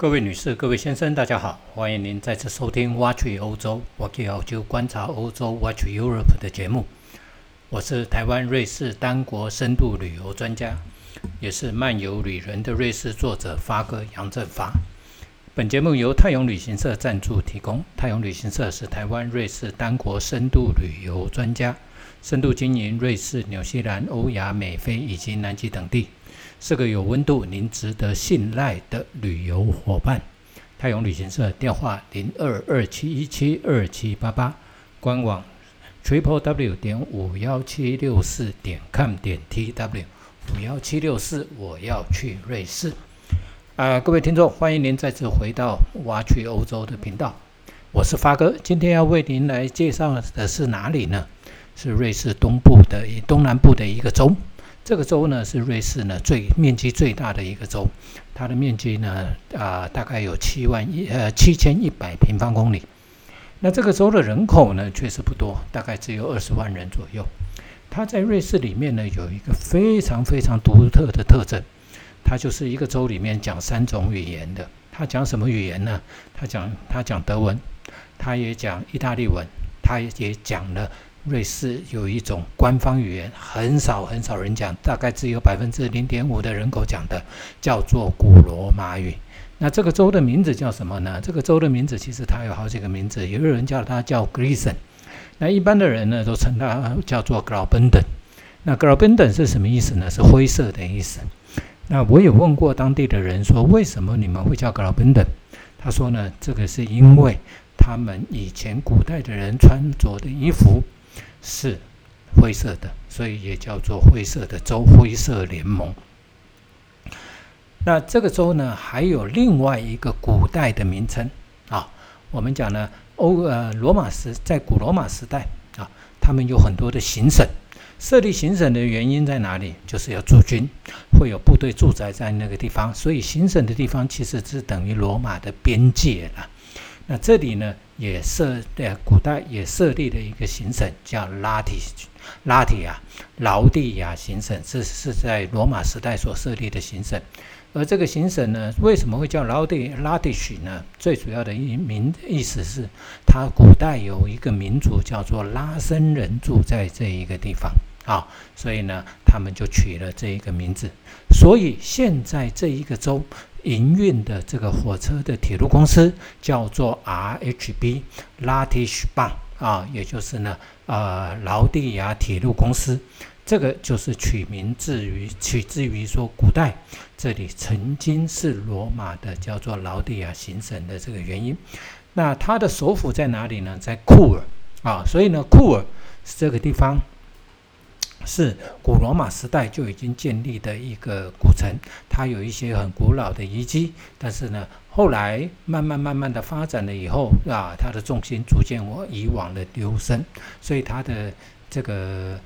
各位女士、各位先生，大家好，欢迎您再次收听《Watch 欧洲》，Watch 欧洲观察欧洲 （Watch Europe） 的节目。我是台湾瑞士单国深度旅游专家，也是漫游旅人的瑞士作者发哥杨振发。本节目由泰永旅行社赞助提供。泰永旅行社是台湾瑞士单国深度旅游专家，深度经营瑞士、纽西兰、欧亚、美非以及南极等地。是个有温度、您值得信赖的旅游伙伴。泰永旅行社电话零二二七一七二七八八，官网 triple w 点五幺七六四点 com 点 tw 五幺七六四。我要去瑞士。啊，各位听众，欢迎您再次回到挖去欧洲的频道。我是发哥，今天要为您来介绍的是哪里呢？是瑞士东部的东南部的一个州。这个州呢是瑞士呢最面积最大的一个州，它的面积呢啊大概有七万一呃七千一百平方公里。那这个州的人口呢确实不多，大概只有二十万人左右。它在瑞士里面呢有一个非常非常独特的特征，它就是一个州里面讲三种语言的。它讲什么语言呢？它讲它讲德文，它也讲意大利文，它也讲了。瑞士有一种官方语言，很少很少人讲，大概只有百分之零点五的人口讲的，叫做古罗马语。那这个州的名字叫什么呢？这个州的名字其实它有好几个名字，有人叫它叫 Grison，那一般的人呢都称它叫做 Graubünden。那 Graubünden 是什么意思呢？是灰色的意思。那我有问过当地的人说，为什么你们会叫 Graubünden？他说呢，这个是因为他们以前古代的人穿着的衣服。是灰色的，所以也叫做灰色的州，灰色联盟。那这个州呢，还有另外一个古代的名称啊。我们讲呢，欧呃罗马时在古罗马时代啊，他们有很多的行省，设立行省的原因在哪里？就是要驻军，会有部队驻扎在那个地方，所以行省的地方其实是等于罗马的边界了。那这里呢？也设在古代也设立了一个行省，叫拉提拉提亚劳蒂亚行省，这是在罗马时代所设立的行省。而这个行省呢，为什么会叫劳蒂拉蒂许呢？最主要的一名意思是，它古代有一个民族叫做拉森人住在这一个地方啊，所以呢，他们就取了这一个名字。所以现在这一个州。营运的这个火车的铁路公司叫做 RHB Latish Bank） 啊，也就是呢，呃，劳地亚铁路公司，这个就是取名自于取自于说古代这里曾经是罗马的叫做劳地亚行省的这个原因。那它的首府在哪里呢？在库尔啊，所以呢，库尔是这个地方。是古罗马时代就已经建立的一个古城，它有一些很古老的遗迹，但是呢，后来慢慢慢慢的发展了以后啊，它的重心逐渐往以往的流升，所以它的这个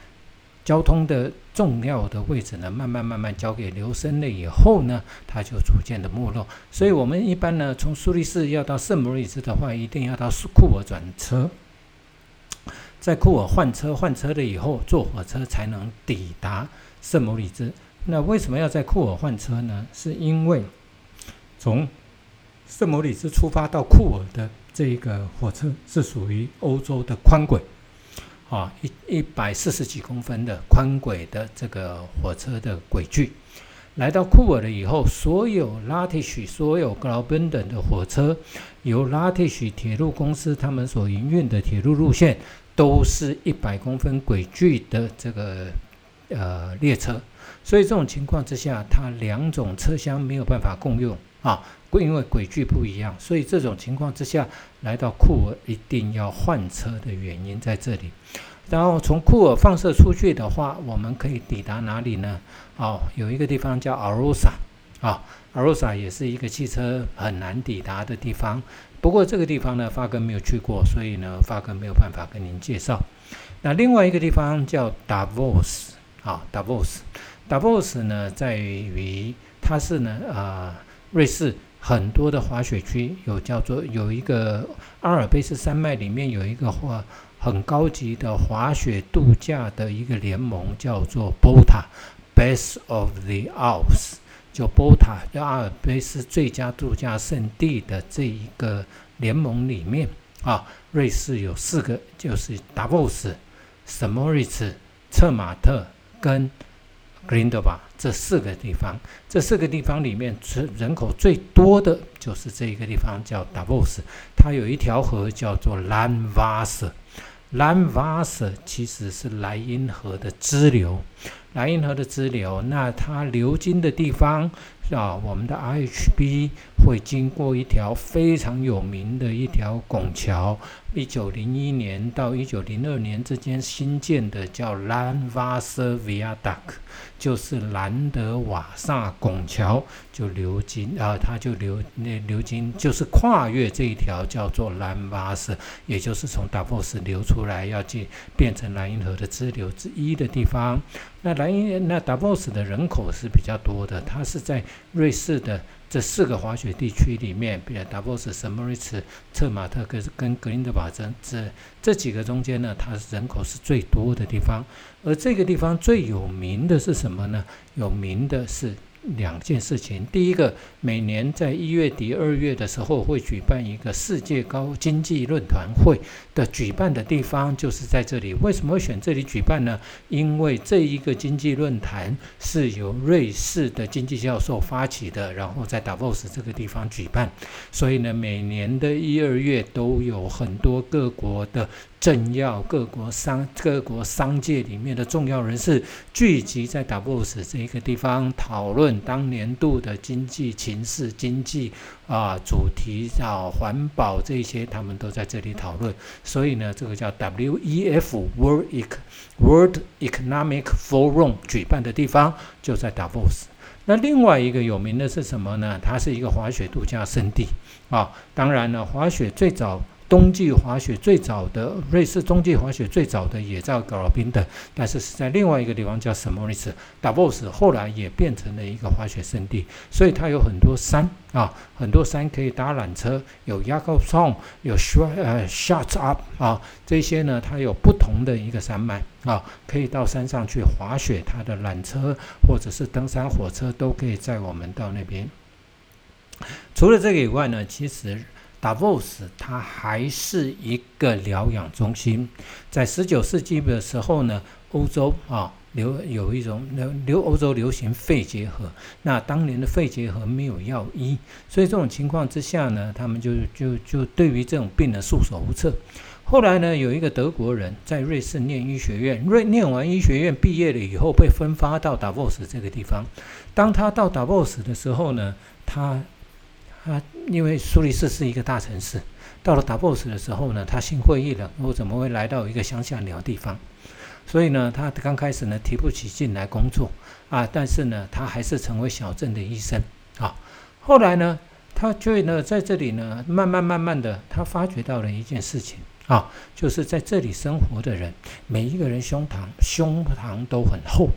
交通的重要的位置呢，慢慢慢慢交给留声了以后呢，它就逐渐的没落。所以我们一般呢，从苏黎世要到圣莫里兹的话，一定要到库尔转车。在库尔换车，换车了以后坐火车才能抵达圣母里兹。那为什么要在库尔换车呢？是因为从圣母里兹出发到库尔的这个火车是属于欧洲的宽轨，啊，一一百四十几公分的宽轨的这个火车的轨距。来到库尔了以后，所有拉提许、所有格劳奔等的火车，由拉提许铁路公司他们所营运的铁路路线。都是一百公分轨距的这个呃列车，所以这种情况之下，它两种车厢没有办法共用啊，因为轨距不一样，所以这种情况之下来到库尔一定要换车的原因在这里。然后从库尔放射出去的话，我们可以抵达哪里呢？哦，有一个地方叫阿罗萨啊，阿罗萨也是一个汽车很难抵达的地方。不过这个地方呢，发哥没有去过，所以呢，发哥没有办法跟您介绍。那另外一个地方叫 Davos 啊，Davos，Davos 呢，在于它是呢，呃，瑞士很多的滑雪区，有叫做有一个阿尔卑斯山脉里面有一个滑很高级的滑雪度假的一个联盟，叫做 BOTA，Best of the Alps。就波塔阿尔卑斯最佳度假胜地的这一个联盟里面啊，瑞士有四个，就是达沃斯、圣莫瑞茨、策马特跟格林德巴这四个地方。这四个地方里面，人人口最多的就是这一个地方，叫达沃斯。它有一条河叫做兰瓦瑟。兰瓦瑟其实是莱茵河的支流，莱茵河的支流，那它流经的地方啊，我们的 RHB 会经过一条非常有名的一条拱桥。一九零一年到一九零二年之间新建的叫兰瓦瑟 Viaduct，就是兰德瓦萨拱桥，就流经啊，它就流那流经就是跨越这一条叫做兰瓦瑟，也就是从达沃斯流出来要进变成莱茵河的支流之一的地方。那莱茵那达沃斯的人口是比较多的，它是在瑞士的。这四个滑雪地区里面，比如达沃斯、圣莫里茨、策马特跟跟格林德巴这这这几个中间呢，它人口是最多的地方。而这个地方最有名的是什么呢？有名的是。两件事情，第一个，每年在一月底、二月的时候会举办一个世界高经济论坛会的举办的地方就是在这里。为什么会选这里举办呢？因为这一个经济论坛是由瑞士的经济教授发起的，然后在达沃斯这个地方举办，所以呢，每年的一二月都有很多各国的。政要、各国商、各国商界里面的重要人士聚集在达沃斯这一个地方，讨论当年度的经济情势、经济啊主题啊环保这些，他们都在这里讨论。所以呢，这个叫 WEF World E World Economic Forum 举办的地方就在达沃斯。那另外一个有名的是什么呢？它是一个滑雪度假胜地啊。当然了，滑雪最早。冬季滑雪最早的瑞士冬季滑雪最早的也在格尔宾的，但是是在另外一个地方叫什么意思？达沃斯后来也变成了一个滑雪胜地，所以它有很多山啊，很多山可以搭缆车，有 y a k o b s o n 有 Sh 呃 Shut Up 啊，这些呢它有不同的一个山脉啊，可以到山上去滑雪，它的缆车或者是登山火车都可以载我们到那边。除了这个以外呢，其实。达沃斯它还是一个疗养中心，在十九世纪的时候呢，欧洲啊流有一种流流欧洲流行肺结核，那当年的肺结核没有药医，所以这种情况之下呢，他们就就就对于这种病人束手无策。后来呢，有一个德国人在瑞士念医学院，瑞念完医学院毕业了以后，被分发到达沃斯这个地方。当他到达沃斯的时候呢，他。啊，因为苏黎世是一个大城市，到了达沃斯的时候呢，他心灰意冷，我怎么会来到一个乡下鸟地方？所以呢，他刚开始呢提不起劲来工作啊，但是呢，他还是成为小镇的医生啊。后来呢，他就呢在这里呢，慢慢慢慢的，他发觉到了一件事情啊，就是在这里生活的人，每一个人胸膛胸膛都很厚。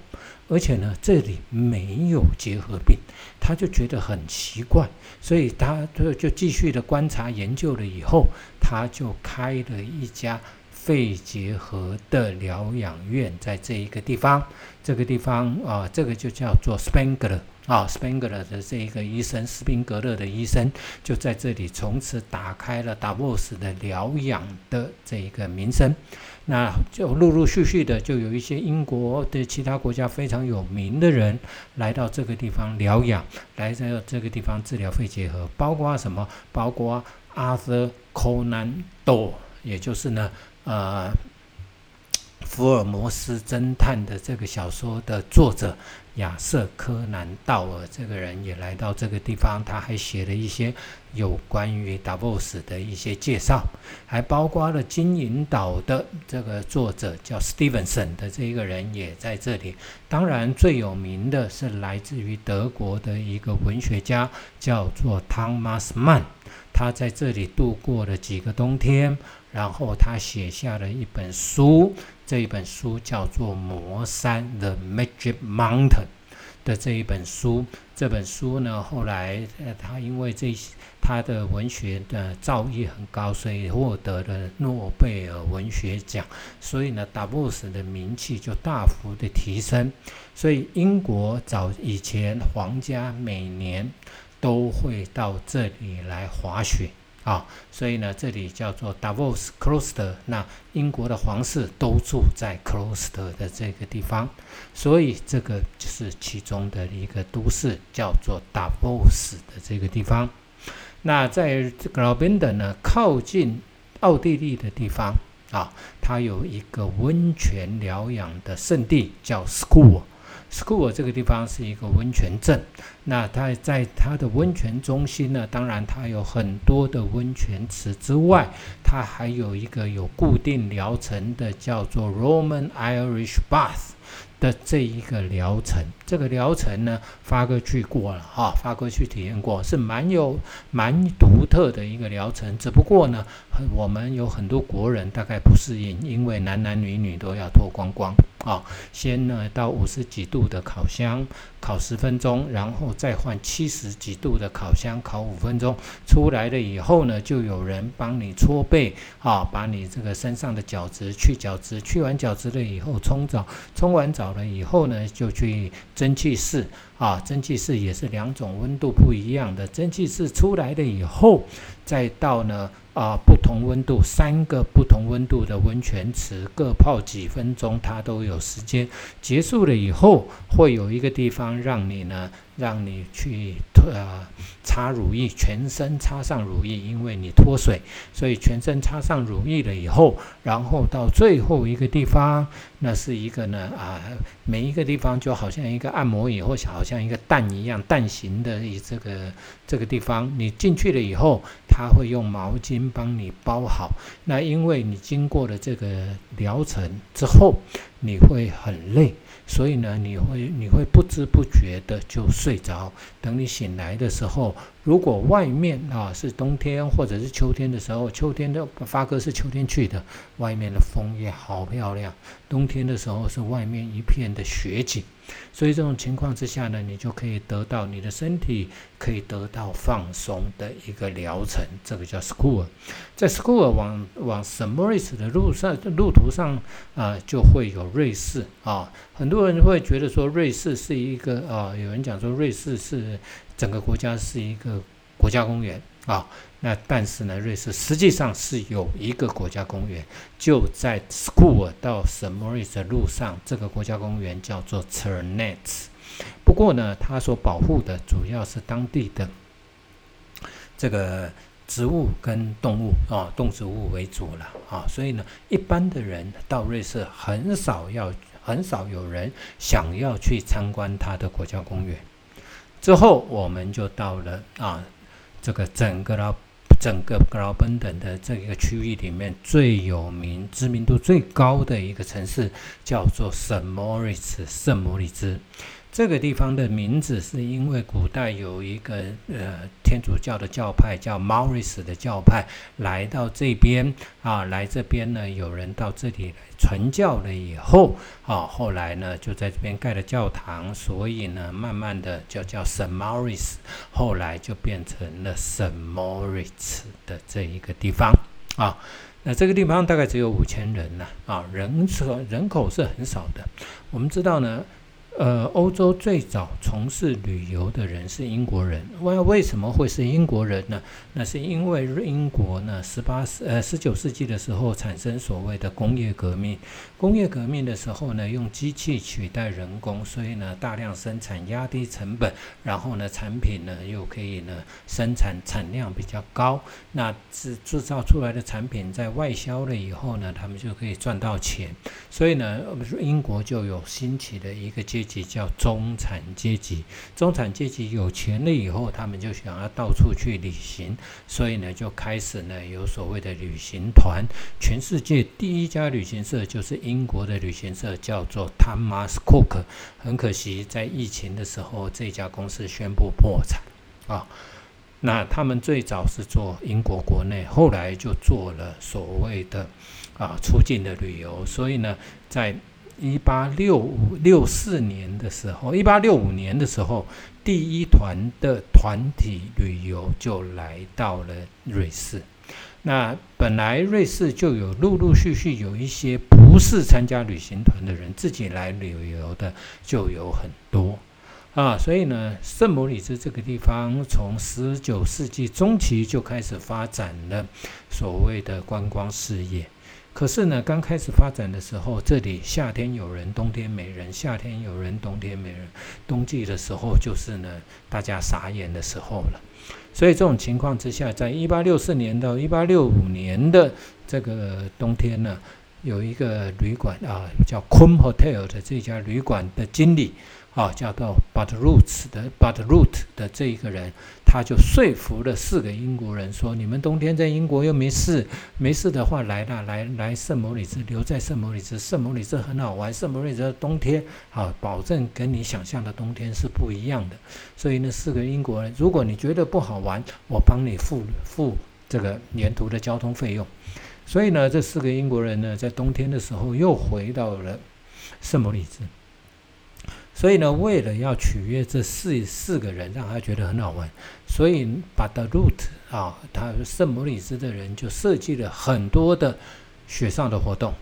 而且呢，这里没有结核病，他就觉得很奇怪，所以他就就继续的观察研究了以后，他就开了一家肺结核的疗养院，在这一个地方，这个地方啊，这个就叫做 Spengler 啊，Spengler 的这一个医生，斯宾格勒的医生就在这里从此打开了达沃斯的疗养的这一个名声。那就陆陆续续的，就有一些英国的其他国家非常有名的人来到这个地方疗养，来在这个地方治疗肺结核，包括什么？包括阿瑟·柯南多，也就是呢，呃，福尔摩斯侦探的这个小说的作者。亚瑟·柯南道尔这个人也来到这个地方，他还写了一些有关于达沃斯的一些介绍，还包括了金银岛的这个作者叫 Stevenson 的这一个人也在这里。当然，最有名的是来自于德国的一个文学家，叫做汤马斯曼，他在这里度过了几个冬天，然后他写下了一本书。这一本书叫做《魔山》（The Magic Mountain）。的这一本书。这本书呢，后来呃，他因为这他的文学的造诣很高，所以获得了诺贝尔文学奖。所以呢，达沃斯的名气就大幅的提升。所以英国早以前皇家每年都会到这里来滑雪。啊，所以呢，这里叫做 Davos c l o s t e r 那英国的皇室都住在 c l o s t e r 的这个地方，所以这个就是其中的一个都市，叫做 Davos 的这个地方。那在 g l a u b e n d 呢，靠近奥地利的地方啊，它有一个温泉疗养的圣地，叫 School。School 这个地方是一个温泉镇，那它在它的温泉中心呢，当然它有很多的温泉池之外，它还有一个有固定疗程的，叫做 Roman Irish Bath。的这一个疗程，这个疗程呢，发哥去过了哈，发哥去体验过，是蛮有蛮独特的一个疗程。只不过呢，我们有很多国人大概不适应，因为男男女女都要脱光光啊。先呢到五十几度的烤箱烤十分钟，然后再换七十几度的烤箱烤五分钟。出来了以后呢，就有人帮你搓背啊，把你这个身上的角质去角质，去完角质了以后冲澡，冲完澡。了以后呢，就去蒸汽室啊，蒸汽室也是两种温度不一样的。蒸汽室出来了以后，再到呢啊不同温度三个不同温度的温泉池，各泡几分钟，它都有时间。结束了以后，会有一个地方让你呢。让你去呃擦乳液，全身擦上乳液，因为你脱水，所以全身擦上乳液了以后，然后到最后一个地方，那是一个呢啊，每一个地方就好像一个按摩以后，好像一个蛋一样，蛋形的这个这个地方，你进去了以后，他会用毛巾帮你包好。那因为你经过了这个疗程之后，你会很累。所以呢，你会你会不知不觉的就睡着。等你醒来的时候，如果外面啊是冬天或者是秋天的时候，秋天的发哥是秋天去的，外面的枫叶好漂亮。冬天的时候是外面一片的雪景。所以这种情况之下呢，你就可以得到你的身体可以得到放松的一个疗程，这个叫 School。在 School 往往 s m o r i s 的路上路途上啊，就会有瑞士啊。很多人会觉得说瑞士是一个啊，有人讲说瑞士是整个国家是一个国家公园啊。那但是呢，瑞士实际上是有一个国家公园，就在 School 到 s m o r i s 的路上，这个国家公园叫做 c e r n e t s 不过呢，它所保护的主要是当地的这个植物跟动物啊，动植物为主了啊，所以呢，一般的人到瑞士很少要，很少有人想要去参观它的国家公园。之后我们就到了啊，这个整个的。整个格劳本等的这个区域里面最有名、知名度最高的一个城市叫做圣莫里斯，圣莫里兹。这个地方的名字是因为古代有一个呃天主教的教派叫 Maurice 的教派来到这边啊，来这边呢，有人到这里来传教了以后啊，后来呢就在这边盖了教堂，所以呢慢慢的就叫圣 Maurice，后来就变成了圣莫里斯的这一个地方啊。那这个地方大概只有五千人呢啊，人口人口是很少的。我们知道呢。呃，欧洲最早从事旅游的人是英国人。为为什么会是英国人呢？那是因为英国呢，十八世呃十九世纪的时候产生所谓的工业革命。工业革命的时候呢，用机器取代人工，所以呢，大量生产，压低成本，然后呢，产品呢又可以呢生产产量比较高。那制制造出来的产品在外销了以后呢，他们就可以赚到钱。所以呢，英国就有兴起的一个阶。叫中产阶级，中产阶级有钱了以后，他们就想要到处去旅行，所以呢，就开始呢有所谓的旅行团。全世界第一家旅行社就是英国的旅行社，叫做 Thomas Cook。很可惜，在疫情的时候，这家公司宣布破产啊。那他们最早是做英国国内，后来就做了所谓的啊出境的旅游，所以呢，在一八六五六四年的时候，一八六五年的时候，第一团的团体旅游就来到了瑞士。那本来瑞士就有陆陆续续有一些不是参加旅行团的人自己来旅游的，就有很多啊。所以呢，圣母里兹这个地方从十九世纪中期就开始发展了所谓的观光事业。可是呢，刚开始发展的时候，这里夏天有人，冬天没人；夏天有人，冬天没人。冬季的时候，就是呢，大家傻眼的时候了。所以这种情况之下，在一八六四年到一八六五年的这个冬天呢，有一个旅馆啊，叫 Cum Hotel 的这家旅馆的经理。啊，叫做 But Roots 的 But Root 的这一个人，他就说服了四个英国人说：“你们冬天在英国又没事，没事的话来了，来来圣摩里兹，留在圣摩里兹，圣摩里兹很好玩。圣摩里兹的冬天，啊，保证跟你想象的冬天是不一样的。所以呢，四个英国人，如果你觉得不好玩，我帮你付付这个沿途的交通费用。所以呢，这四个英国人呢，在冬天的时候又回到了圣摩里兹。”所以呢，为了要取悦这四四个人，让他觉得很好玩，所以把 The Root 啊，他圣母里斯的人就设计了很多的雪上的活动，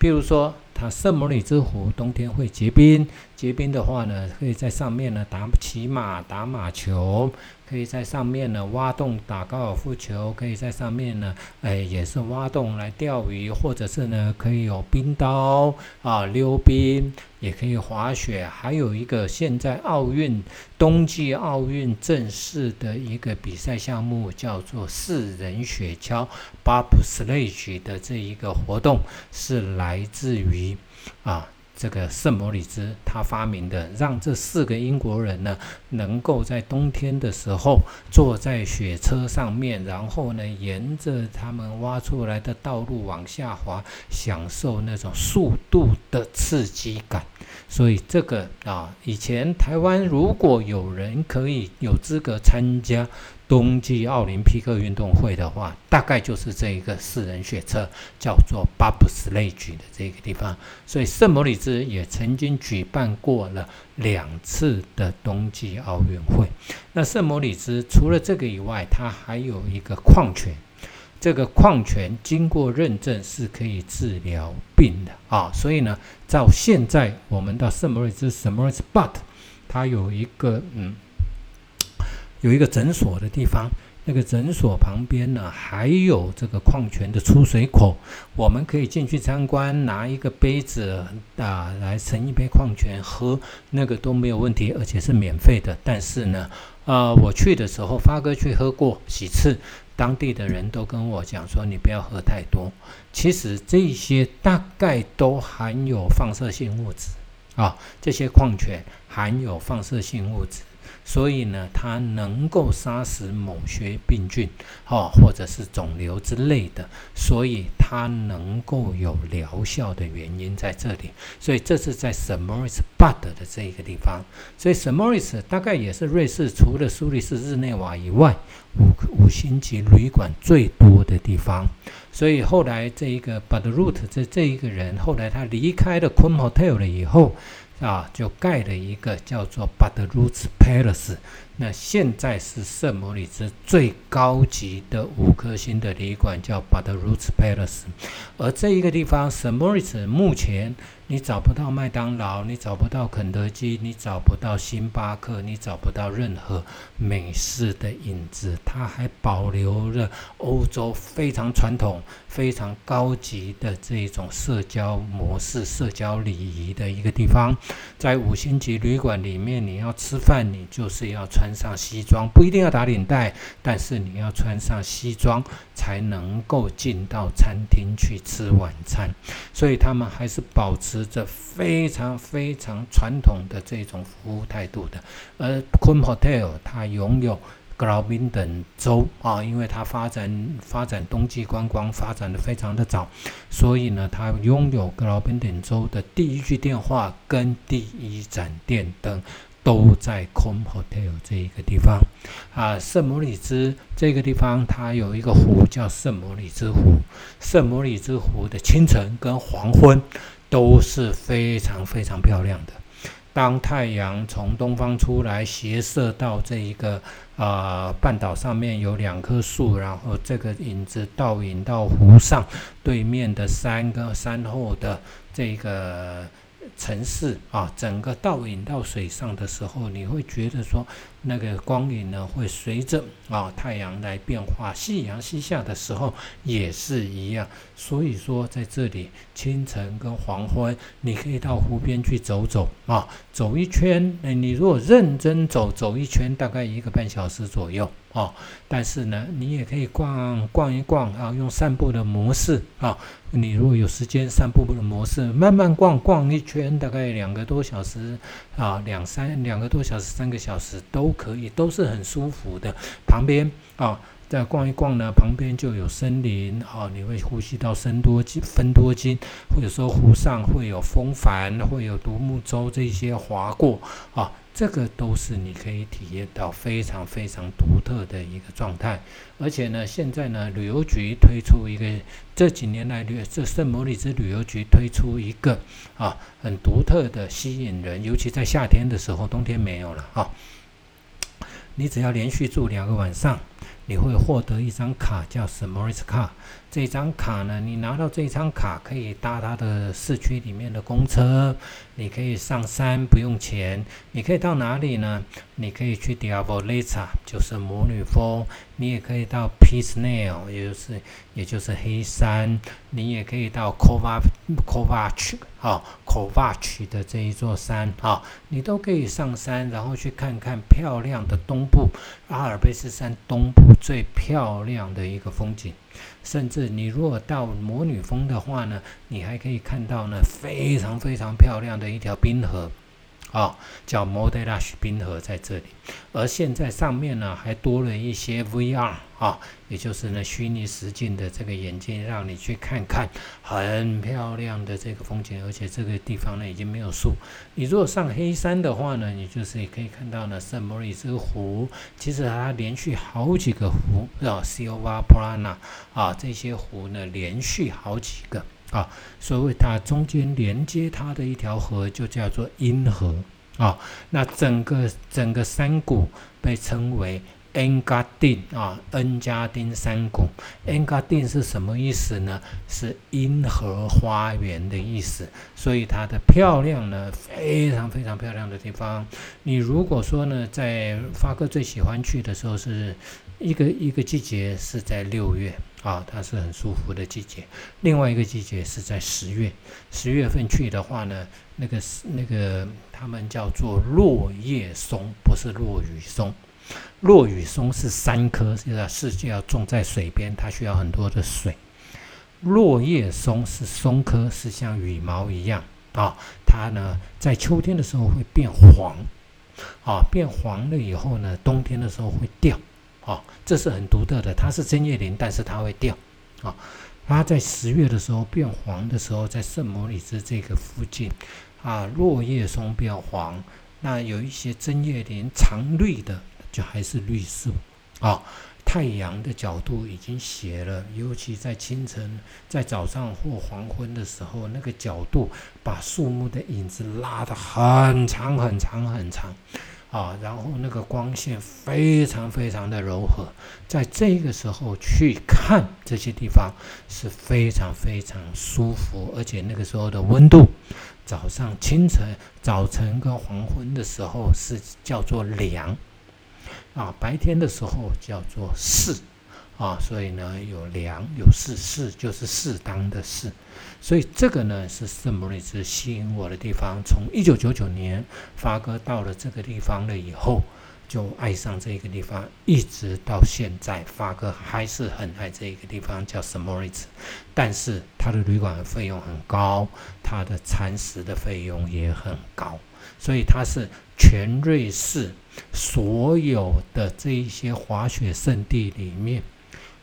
譬如说，他圣母里斯湖冬天会结冰，结冰的话呢，可以在上面呢打骑马、打马球。可以在上面呢挖洞打高尔夫球，可以在上面呢，哎，也是挖洞来钓鱼，或者是呢，可以有冰刀啊溜冰，也可以滑雪，还有一个现在奥运冬季奥运正式的一个比赛项目叫做四人雪橇 （bobsleigh） 的这一个活动，是来自于啊。这个圣摩里兹他发明的，让这四个英国人呢，能够在冬天的时候坐在雪车上面，然后呢，沿着他们挖出来的道路往下滑，享受那种速度的刺激感。所以这个啊，以前台湾如果有人可以有资格参加。冬季奥林匹克运动会的话，大概就是这一个四人雪车，叫做 Bobsleigh 的这个地方。所以圣莫里兹也曾经举办过了两次的冬季奥运会。那圣莫里兹除了这个以外，它还有一个矿泉，这个矿泉经过认证是可以治疗病的啊。所以呢，到现在我们到圣莫里兹 s m o r i t But，它有一个嗯。有一个诊所的地方，那个诊所旁边呢，还有这个矿泉的出水口，我们可以进去参观，拿一个杯子啊来盛一杯矿泉喝，那个都没有问题，而且是免费的。但是呢，啊，我去的时候，发哥去喝过几次，当地的人都跟我讲说，你不要喝太多。其实这些大概都含有放射性物质啊，这些矿泉含有放射性物质。所以呢，它能够杀死某些病菌，哦，或者是肿瘤之类的，所以它能够有疗效的原因在这里。所以这是在圣莫里斯巴德的这一个地方。所以圣莫里斯大概也是瑞士除了苏黎世、日内瓦以外，五五星级旅馆最多的地方。所以后来这一个 Bud Root 这这一个人，后来他离开了 Quim Hotel 了以后。啊，就盖了一个叫做 b u t r o o t s Palace。那现在是圣摩里兹最高级的五颗星的旅馆，叫 b u t r o o t s Palace。而这一个地方，圣莫里兹目前你找不到麦当劳，你找不到肯德基，你找不到星巴克，你找不到任何美式的影子。它还保留了欧洲非常传统、非常高级的这种社交模式、社交礼仪的一个地方。在五星级旅馆里面，你要吃饭，你就是要穿。上西装不一定要打领带，但是你要穿上西装才能够进到餐厅去吃晚餐。所以他们还是保持着非常非常传统的这种服务态度的。而 Queen Hotel 它拥有格劳宾等州啊，因为它发展发展冬季观光发展的非常的早，所以呢，它拥有格劳宾等州的第一句电话跟第一盏电灯。都在 Com Hotel 这一个地方啊，圣母里兹这个地方，它有一个湖叫圣母里兹湖。圣母里兹湖的清晨跟黄昏都是非常非常漂亮的。当太阳从东方出来，斜射到这一个啊半岛上面有两棵树，然后这个影子倒影到湖上对面的山跟山后的这个。城市啊，整个倒影到水上的时候，你会觉得说，那个光影呢会随着啊太阳来变化。夕阳西下的时候也是一样。所以说，在这里清晨跟黄昏，你可以到湖边去走走啊，走一圈。你如果认真走，走一圈大概一个半小时左右哦。但是呢，你也可以逛逛一逛啊，用散步的模式啊。你如果有时间散步的模式，慢慢逛逛一圈，大概两个多小时啊，两三两个多小时、三个小时都可以，都是很舒服的。旁边啊，再逛一逛呢，旁边就有森林啊，你会呼吸到森多金、芬多金，或者说湖上会有风帆，会有独木舟这些划过啊。这个都是你可以体验到非常非常独特的一个状态，而且呢，现在呢，旅游局推出一个这几年来旅这圣摩里兹旅游局推出一个啊很独特的吸引人，尤其在夏天的时候，冬天没有了啊。你只要连续住两个晚上，你会获得一张卡，叫圣莫里兹卡。这张卡呢，你拿到这张卡可以搭它的市区里面的公车，你可以上山不用钱。你可以到哪里呢？你可以去 Diablo Lisa，就是魔女峰。你也可以到 Peace Nail，也就是也就是黑山。你也可以到 Kovac Kovac 啊 Kovac 的这一座山啊，你都可以上山，然后去看看漂亮的东部阿尔卑斯山东部最漂亮的一个风景。甚至你如果到魔女峰的话呢，你还可以看到呢非常非常漂亮的一条冰河，啊，叫 m o d e l a s h 冰河在这里。而现在上面呢还多了一些 VR 啊，也就是呢虚拟实境的这个眼镜，让你去看看很漂亮的这个风景。而且这个地方呢已经没有树。你如果上黑山的话呢，你就是也可以看到呢圣莫里斯湖。其实它连续好几个湖啊，Silva Plana 啊，这些湖呢连续好几个啊，所以它中间连接它的一条河就叫做阴河。啊，那整个整个山谷被称为恩加丁啊，恩加丁山谷。恩加丁是什么意思呢？是阴河花园的意思。所以它的漂亮呢，非常非常漂亮的地方。你如果说呢，在发哥最喜欢去的时候，是一个一个季节是在六月。啊，它是很舒服的季节。另外一个季节是在十月，十月份去的话呢，那个那个他们叫做落叶松，不是落羽松。落羽松是三棵，是是要种在水边，它需要很多的水。落叶松是松科，是像羽毛一样啊。它呢，在秋天的时候会变黄，啊，变黄了以后呢，冬天的时候会掉。哦，这是很独特的，它是针叶林，但是它会掉。啊，它在十月的时候变黄的时候，在圣摩里兹这个附近，啊，落叶松变黄，那有一些针叶林常绿的，就还是绿色。啊，太阳的角度已经斜了，尤其在清晨、在早上或黄昏的时候，那个角度把树木的影子拉得很长很长很长。啊，然后那个光线非常非常的柔和，在这个时候去看这些地方是非常非常舒服，而且那个时候的温度，早上清晨、早晨跟黄昏的时候是叫做凉，啊，白天的时候叫做适。啊，所以呢，有良有适，适就是适当的事，所以这个呢是圣母瑞兹吸引我的地方。从一九九九年发哥到了这个地方了以后，就爱上这个地方，一直到现在，发哥还是很爱这一个地方，叫圣母里兹。但是他的旅馆费用很高，他的餐食的费用也很高，所以它是全瑞士所有的这一些滑雪胜地里面。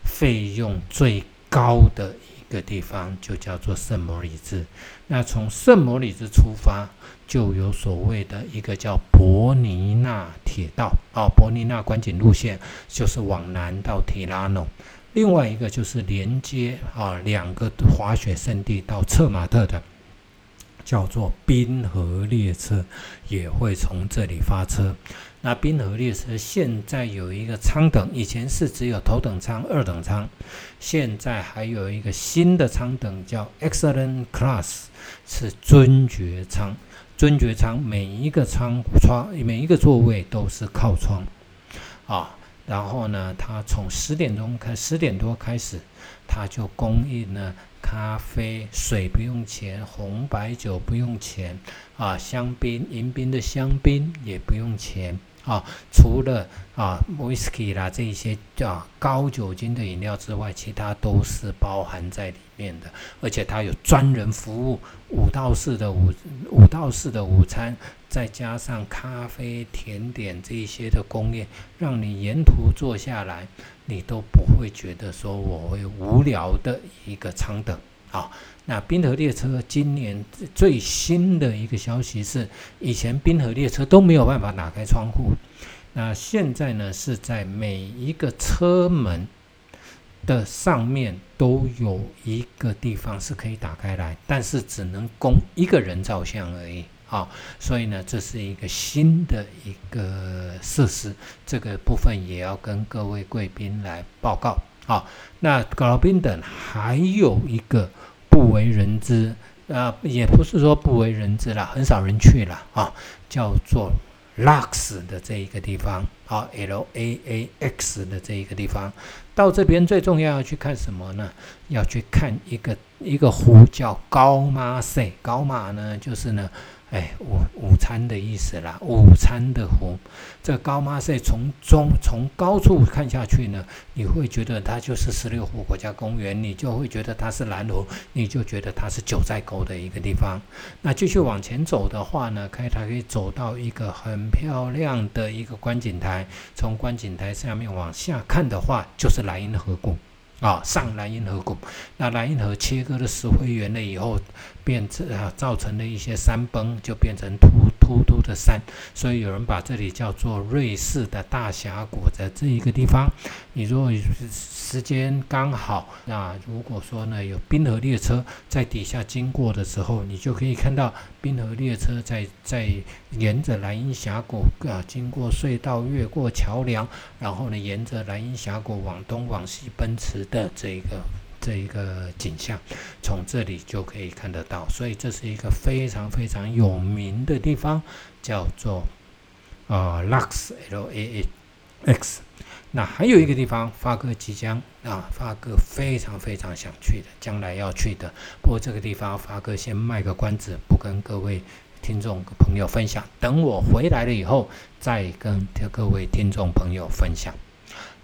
费用最高的一个地方就叫做圣莫里兹。那从圣莫里兹出发，就有所谓的一个叫伯尼纳铁道啊，伯尼纳观景路线就是往南到提拉诺。另外一个就是连接啊两个滑雪胜地到策马特的叫做滨河列车，也会从这里发车。那滨河列车现在有一个舱等，以前是只有头等舱、二等舱，现在还有一个新的舱等叫 Excellent Class，是尊爵舱。尊爵舱每一个舱窗、每一个座位都是靠窗啊。然后呢，它从十点钟开，十点多开始，它就供应了咖啡、水不用钱，红白酒不用钱啊，香槟、迎宾的香槟也不用钱。啊，除了啊，whisky 啦这一些啊高酒精的饮料之外，其他都是包含在里面的。而且它有专人服务，五到四的午五到四的午餐，再加上咖啡、甜点这一些的供应，让你沿途坐下来，你都不会觉得说我会无聊的一个舱等啊。那滨河列车今年最新的一个消息是，以前滨河列车都没有办法打开窗户，那现在呢是在每一个车门的上面都有一个地方是可以打开来，但是只能供一个人照相而已啊。所以呢，这是一个新的一个设施，这个部分也要跟各位贵宾来报告啊。那格罗宾等还有一个。不为人知啊，也不是说不为人知了，很少人去了啊。叫做 Lux 的这一个地方啊，L A A X 的这一个地方，到这边最重要要去看什么呢？要去看一个一个湖叫高马塞，高马呢就是呢。哎，午午餐的意思啦，午餐的湖，这高马赛从中从高处看下去呢，你会觉得它就是十六湖国家公园，你就会觉得它是蓝湖，你就觉得它是九寨沟的一个地方。那继续往前走的话呢，开它可以走到一个很漂亮的一个观景台，从观景台下面往下看的话，就是莱茵河谷。啊，上莱茵河谷，那莱茵河切割的石灰岩了以后，变成啊，造成了一些山崩，就变成突秃秃的山，所以有人把这里叫做瑞士的大峡谷，的这一个地方。你如果时间刚好，那如果说呢有冰河列车在底下经过的时候，你就可以看到冰河列车在在沿着莱茵峡谷啊，经过隧道，越过桥梁，然后呢沿着莱茵峡谷往东往西奔驰的这一个这一个景象，从这里就可以看得到。所以这是一个非常非常有名的地方，叫做啊 Lux L A X。那还有一个地方，发哥即将啊，发哥非常非常想去的，将来要去的。不过这个地方，发哥先卖个关子，不跟各位听众朋友分享。等我回来了以后，再跟各位听众朋友分享。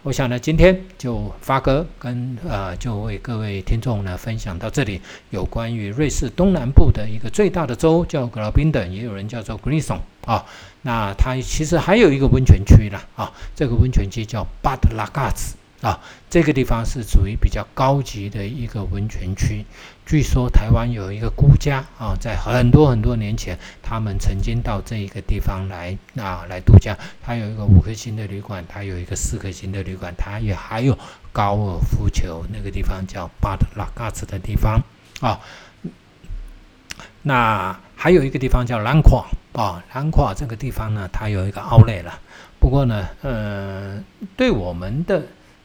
我想呢，今天就发哥跟呃，就为各位听众呢分享到这里，有关于瑞士东南部的一个最大的州叫格劳宾登，也有人叫做 g r i s o n 啊。那它其实还有一个温泉区啦啊，这个温泉区叫 Bad Lagas。啊，这个地方是属于比较高级的一个温泉区。据说台湾有一个孤家啊，在很多很多年前，他们曾经到这一个地方来啊来度假。它有一个五颗星的旅馆，它有一个四颗星的旅馆，它也还有高尔夫球那个地方叫巴德拉嘎兹的地方啊。那还有一个地方叫兰垮啊，兰垮这个地方呢，它有一个奥莱了。不过呢，呃，对我们的。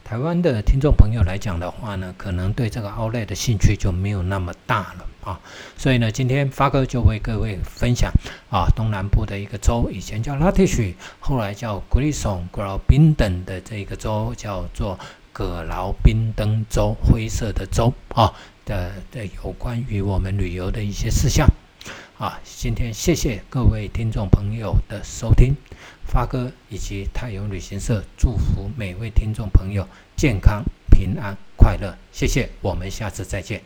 台湾的听众朋友来讲的话呢，可能对这个奥莱的兴趣就没有那么大了啊。所以呢，今天发哥就为各位分享啊，东南部的一个州，以前叫拉提许，后来叫格里松、格劳宾登的这个州叫做葛劳宾登州，灰色的州啊的的有关于我们旅游的一些事项啊。今天谢谢各位听众朋友的收听。发哥以及太阳旅行社祝福每位听众朋友健康、平安、快乐。谢谢，我们下次再见。